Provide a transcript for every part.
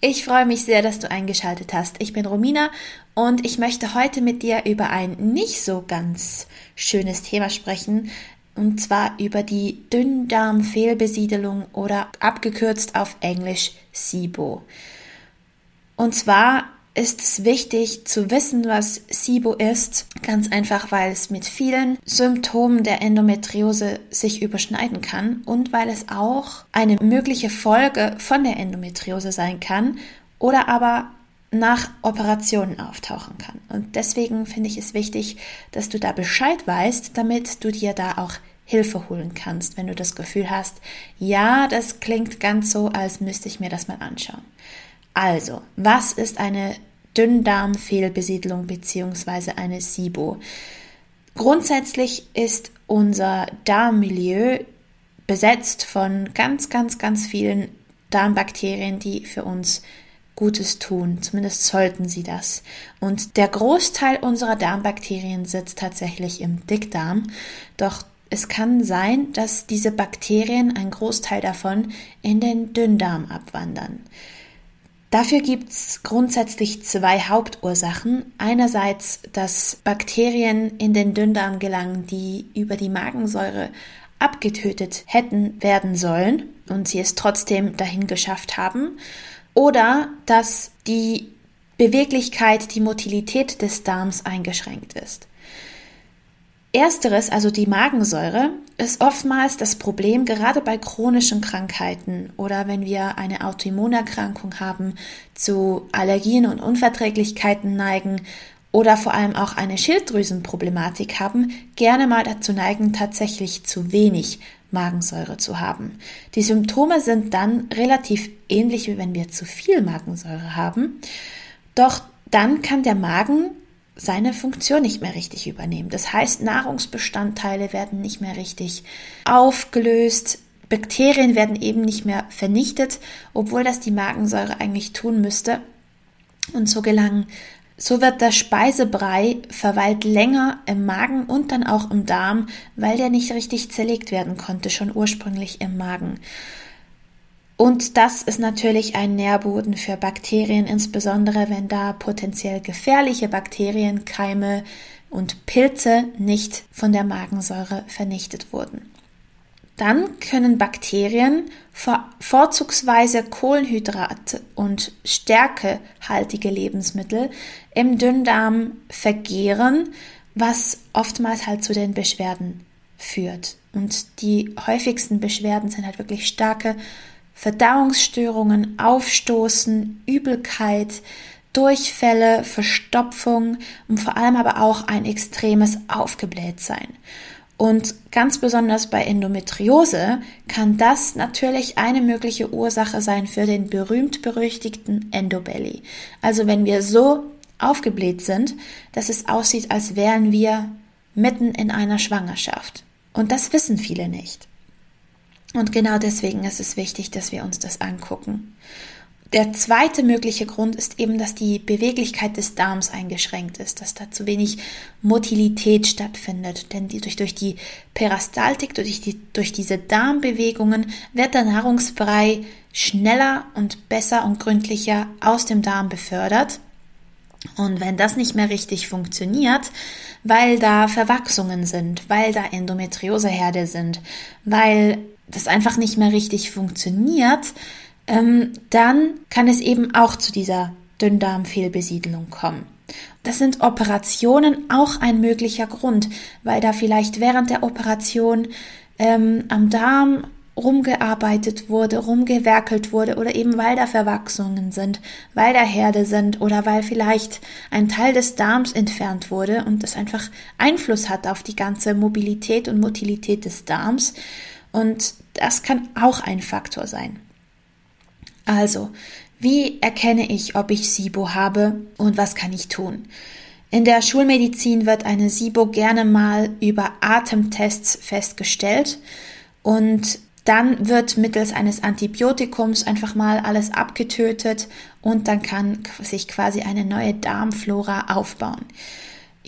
Ich freue mich sehr, dass du eingeschaltet hast. Ich bin Romina und ich möchte heute mit dir über ein nicht so ganz schönes Thema sprechen, und zwar über die Dünndarmfehlbesiedelung oder abgekürzt auf Englisch SIBO. Und zwar ist es wichtig zu wissen, was SIBO ist. Ganz einfach, weil es mit vielen Symptomen der Endometriose sich überschneiden kann und weil es auch eine mögliche Folge von der Endometriose sein kann oder aber nach Operationen auftauchen kann. Und deswegen finde ich es wichtig, dass du da Bescheid weißt, damit du dir da auch Hilfe holen kannst, wenn du das Gefühl hast, ja, das klingt ganz so, als müsste ich mir das mal anschauen. Also, was ist eine Dünndarmfehlbesiedlung bzw. eine SIBO. Grundsätzlich ist unser Darmmilieu besetzt von ganz, ganz, ganz vielen Darmbakterien, die für uns Gutes tun. Zumindest sollten sie das. Und der Großteil unserer Darmbakterien sitzt tatsächlich im Dickdarm. Doch es kann sein, dass diese Bakterien, ein Großteil davon, in den Dünndarm abwandern. Dafür gibt es grundsätzlich zwei Hauptursachen. Einerseits, dass Bakterien in den Dünndarm gelangen, die über die Magensäure abgetötet hätten werden sollen und sie es trotzdem dahin geschafft haben. Oder dass die Beweglichkeit, die Motilität des Darms eingeschränkt ist. Ersteres, also die Magensäure, ist oftmals das Problem, gerade bei chronischen Krankheiten oder wenn wir eine Autoimmunerkrankung haben, zu Allergien und Unverträglichkeiten neigen oder vor allem auch eine Schilddrüsenproblematik haben, gerne mal dazu neigen, tatsächlich zu wenig Magensäure zu haben. Die Symptome sind dann relativ ähnlich, wie wenn wir zu viel Magensäure haben. Doch dann kann der Magen seine Funktion nicht mehr richtig übernehmen. Das heißt, Nahrungsbestandteile werden nicht mehr richtig aufgelöst, Bakterien werden eben nicht mehr vernichtet, obwohl das die Magensäure eigentlich tun müsste. Und so gelangen, so wird der Speisebrei verweilt länger im Magen und dann auch im Darm, weil der nicht richtig zerlegt werden konnte, schon ursprünglich im Magen. Und das ist natürlich ein Nährboden für Bakterien, insbesondere wenn da potenziell gefährliche Bakterien, Keime und Pilze nicht von der Magensäure vernichtet wurden. Dann können Bakterien vorzugsweise Kohlenhydrate und stärkehaltige Lebensmittel im Dünndarm vergehren, was oftmals halt zu den Beschwerden führt. Und die häufigsten Beschwerden sind halt wirklich starke Verdauungsstörungen, Aufstoßen, Übelkeit, Durchfälle, Verstopfung und vor allem aber auch ein extremes Aufgeblähtsein. Und ganz besonders bei Endometriose kann das natürlich eine mögliche Ursache sein für den berühmt-berüchtigten Endobelly. Also wenn wir so aufgebläht sind, dass es aussieht, als wären wir mitten in einer Schwangerschaft. Und das wissen viele nicht. Und genau deswegen ist es wichtig, dass wir uns das angucken. Der zweite mögliche Grund ist eben, dass die Beweglichkeit des Darms eingeschränkt ist, dass da zu wenig Motilität stattfindet. Denn die, durch, durch die Peristaltik, durch, die, durch diese Darmbewegungen wird der Nahrungsbrei schneller und besser und gründlicher aus dem Darm befördert. Und wenn das nicht mehr richtig funktioniert, weil da Verwachsungen sind, weil da Endometrioseherde sind, weil das einfach nicht mehr richtig funktioniert, ähm, dann kann es eben auch zu dieser Dünndarmfehlbesiedelung kommen. Das sind Operationen auch ein möglicher Grund, weil da vielleicht während der Operation ähm, am Darm rumgearbeitet wurde, rumgewerkelt wurde oder eben weil da Verwachsungen sind, weil da Herde sind oder weil vielleicht ein Teil des Darms entfernt wurde und das einfach Einfluss hat auf die ganze Mobilität und Motilität des Darms. Und das kann auch ein Faktor sein. Also, wie erkenne ich, ob ich SIBO habe und was kann ich tun? In der Schulmedizin wird eine SIBO gerne mal über Atemtests festgestellt und dann wird mittels eines Antibiotikums einfach mal alles abgetötet und dann kann sich quasi eine neue Darmflora aufbauen.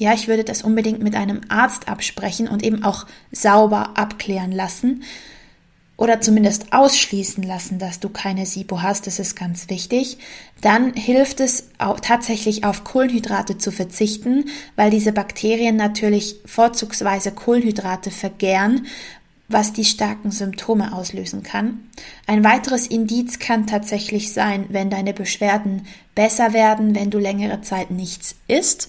Ja, ich würde das unbedingt mit einem Arzt absprechen und eben auch sauber abklären lassen oder zumindest ausschließen lassen, dass du keine SIBO hast, das ist ganz wichtig, dann hilft es auch tatsächlich auf Kohlenhydrate zu verzichten, weil diese Bakterien natürlich vorzugsweise Kohlenhydrate vergären, was die starken Symptome auslösen kann. Ein weiteres Indiz kann tatsächlich sein, wenn deine Beschwerden besser werden, wenn du längere Zeit nichts isst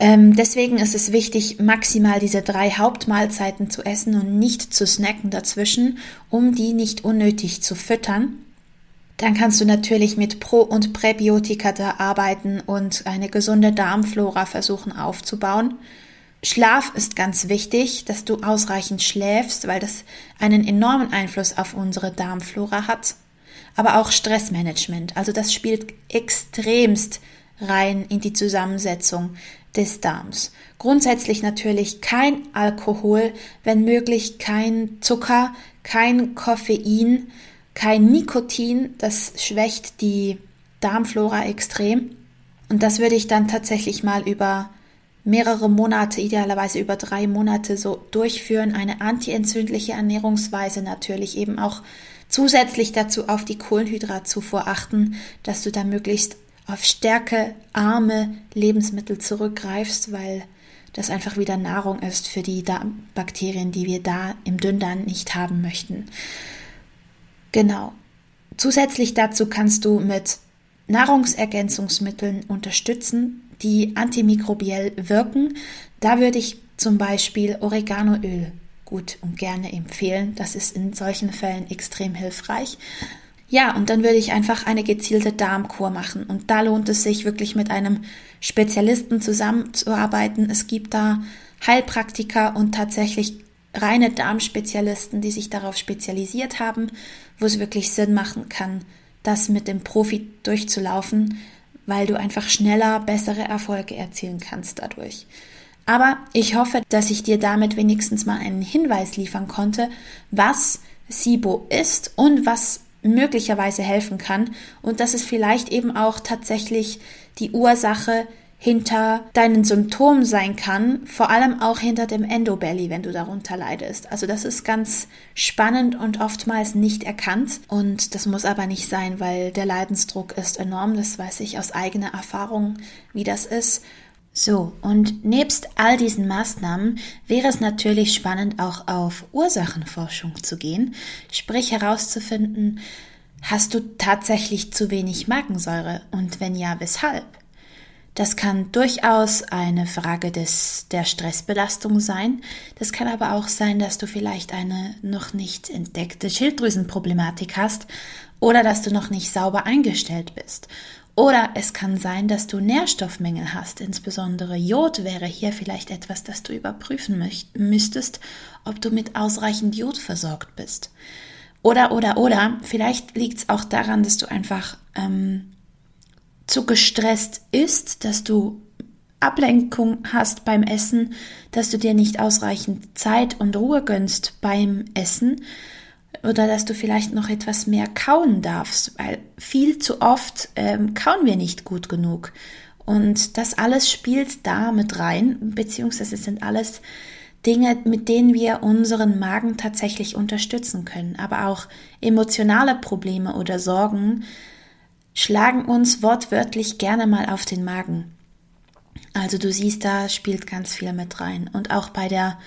ähm, deswegen ist es wichtig, maximal diese drei Hauptmahlzeiten zu essen und nicht zu snacken dazwischen, um die nicht unnötig zu füttern. Dann kannst du natürlich mit Pro- und Präbiotika da arbeiten und eine gesunde Darmflora versuchen aufzubauen. Schlaf ist ganz wichtig, dass du ausreichend schläfst, weil das einen enormen Einfluss auf unsere Darmflora hat. Aber auch Stressmanagement, also das spielt extremst rein in die Zusammensetzung des Darms. Grundsätzlich natürlich kein Alkohol, wenn möglich kein Zucker, kein Koffein, kein Nikotin, das schwächt die Darmflora extrem. Und das würde ich dann tatsächlich mal über mehrere Monate, idealerweise über drei Monate so durchführen. Eine antientzündliche Ernährungsweise natürlich eben auch zusätzlich dazu auf die Kohlenhydratzufuhr achten, dass du da möglichst auf stärkearme Lebensmittel zurückgreifst, weil das einfach wieder Nahrung ist für die Bakterien, die wir da im Dünndarm nicht haben möchten. Genau. Zusätzlich dazu kannst du mit Nahrungsergänzungsmitteln unterstützen, die antimikrobiell wirken. Da würde ich zum Beispiel Oreganoöl gut und gerne empfehlen. Das ist in solchen Fällen extrem hilfreich. Ja, und dann würde ich einfach eine gezielte Darmkur machen. Und da lohnt es sich wirklich mit einem Spezialisten zusammenzuarbeiten. Es gibt da Heilpraktiker und tatsächlich reine Darmspezialisten, die sich darauf spezialisiert haben, wo es wirklich Sinn machen kann, das mit dem Profi durchzulaufen, weil du einfach schneller bessere Erfolge erzielen kannst dadurch. Aber ich hoffe, dass ich dir damit wenigstens mal einen Hinweis liefern konnte, was SIBO ist und was möglicherweise helfen kann und dass es vielleicht eben auch tatsächlich die Ursache hinter deinen Symptomen sein kann, vor allem auch hinter dem Endobelly, wenn du darunter leidest. Also das ist ganz spannend und oftmals nicht erkannt und das muss aber nicht sein, weil der Leidensdruck ist enorm, das weiß ich aus eigener Erfahrung, wie das ist so, und nebst all diesen Maßnahmen wäre es natürlich spannend, auch auf Ursachenforschung zu gehen, sprich herauszufinden, hast du tatsächlich zu wenig Magensäure und wenn ja, weshalb? Das kann durchaus eine Frage des, der Stressbelastung sein. Das kann aber auch sein, dass du vielleicht eine noch nicht entdeckte Schilddrüsenproblematik hast oder dass du noch nicht sauber eingestellt bist. Oder es kann sein, dass du Nährstoffmängel hast, insbesondere Jod wäre hier vielleicht etwas, das du überprüfen müsstest, ob du mit ausreichend Jod versorgt bist. Oder, oder, oder, vielleicht liegt es auch daran, dass du einfach ähm, zu gestresst isst, dass du Ablenkung hast beim Essen, dass du dir nicht ausreichend Zeit und Ruhe gönnst beim Essen oder dass du vielleicht noch etwas mehr kauen darfst, weil viel zu oft ähm, kauen wir nicht gut genug. Und das alles spielt da mit rein, beziehungsweise sind alles Dinge, mit denen wir unseren Magen tatsächlich unterstützen können. Aber auch emotionale Probleme oder Sorgen schlagen uns wortwörtlich gerne mal auf den Magen. Also du siehst, da spielt ganz viel mit rein. Und auch bei der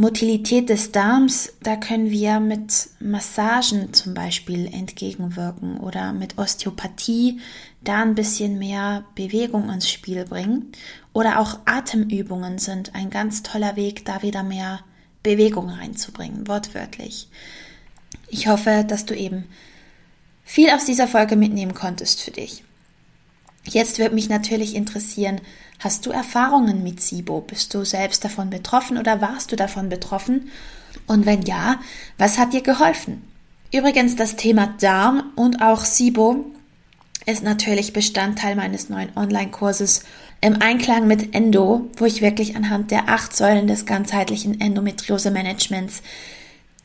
Motilität des Darms, da können wir mit Massagen zum Beispiel entgegenwirken oder mit Osteopathie da ein bisschen mehr Bewegung ins Spiel bringen. Oder auch Atemübungen sind ein ganz toller Weg, da wieder mehr Bewegung reinzubringen, wortwörtlich. Ich hoffe, dass du eben viel aus dieser Folge mitnehmen konntest für dich. Jetzt würde mich natürlich interessieren, hast du Erfahrungen mit SIBO? Bist du selbst davon betroffen oder warst du davon betroffen? Und wenn ja, was hat dir geholfen? Übrigens, das Thema Darm und auch SIBO ist natürlich Bestandteil meines neuen Online-Kurses im Einklang mit Endo, wo ich wirklich anhand der acht Säulen des ganzheitlichen Endometriose-Managements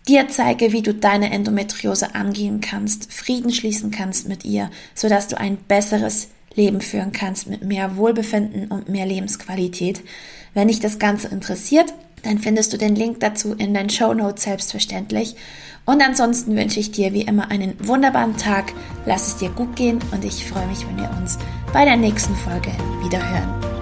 dir zeige, wie du deine Endometriose angehen kannst, Frieden schließen kannst mit ihr, sodass du ein besseres Leben führen kannst mit mehr Wohlbefinden und mehr Lebensqualität. Wenn dich das Ganze interessiert, dann findest du den Link dazu in den Show Notes selbstverständlich. Und ansonsten wünsche ich dir wie immer einen wunderbaren Tag. Lass es dir gut gehen und ich freue mich, wenn wir uns bei der nächsten Folge wieder hören.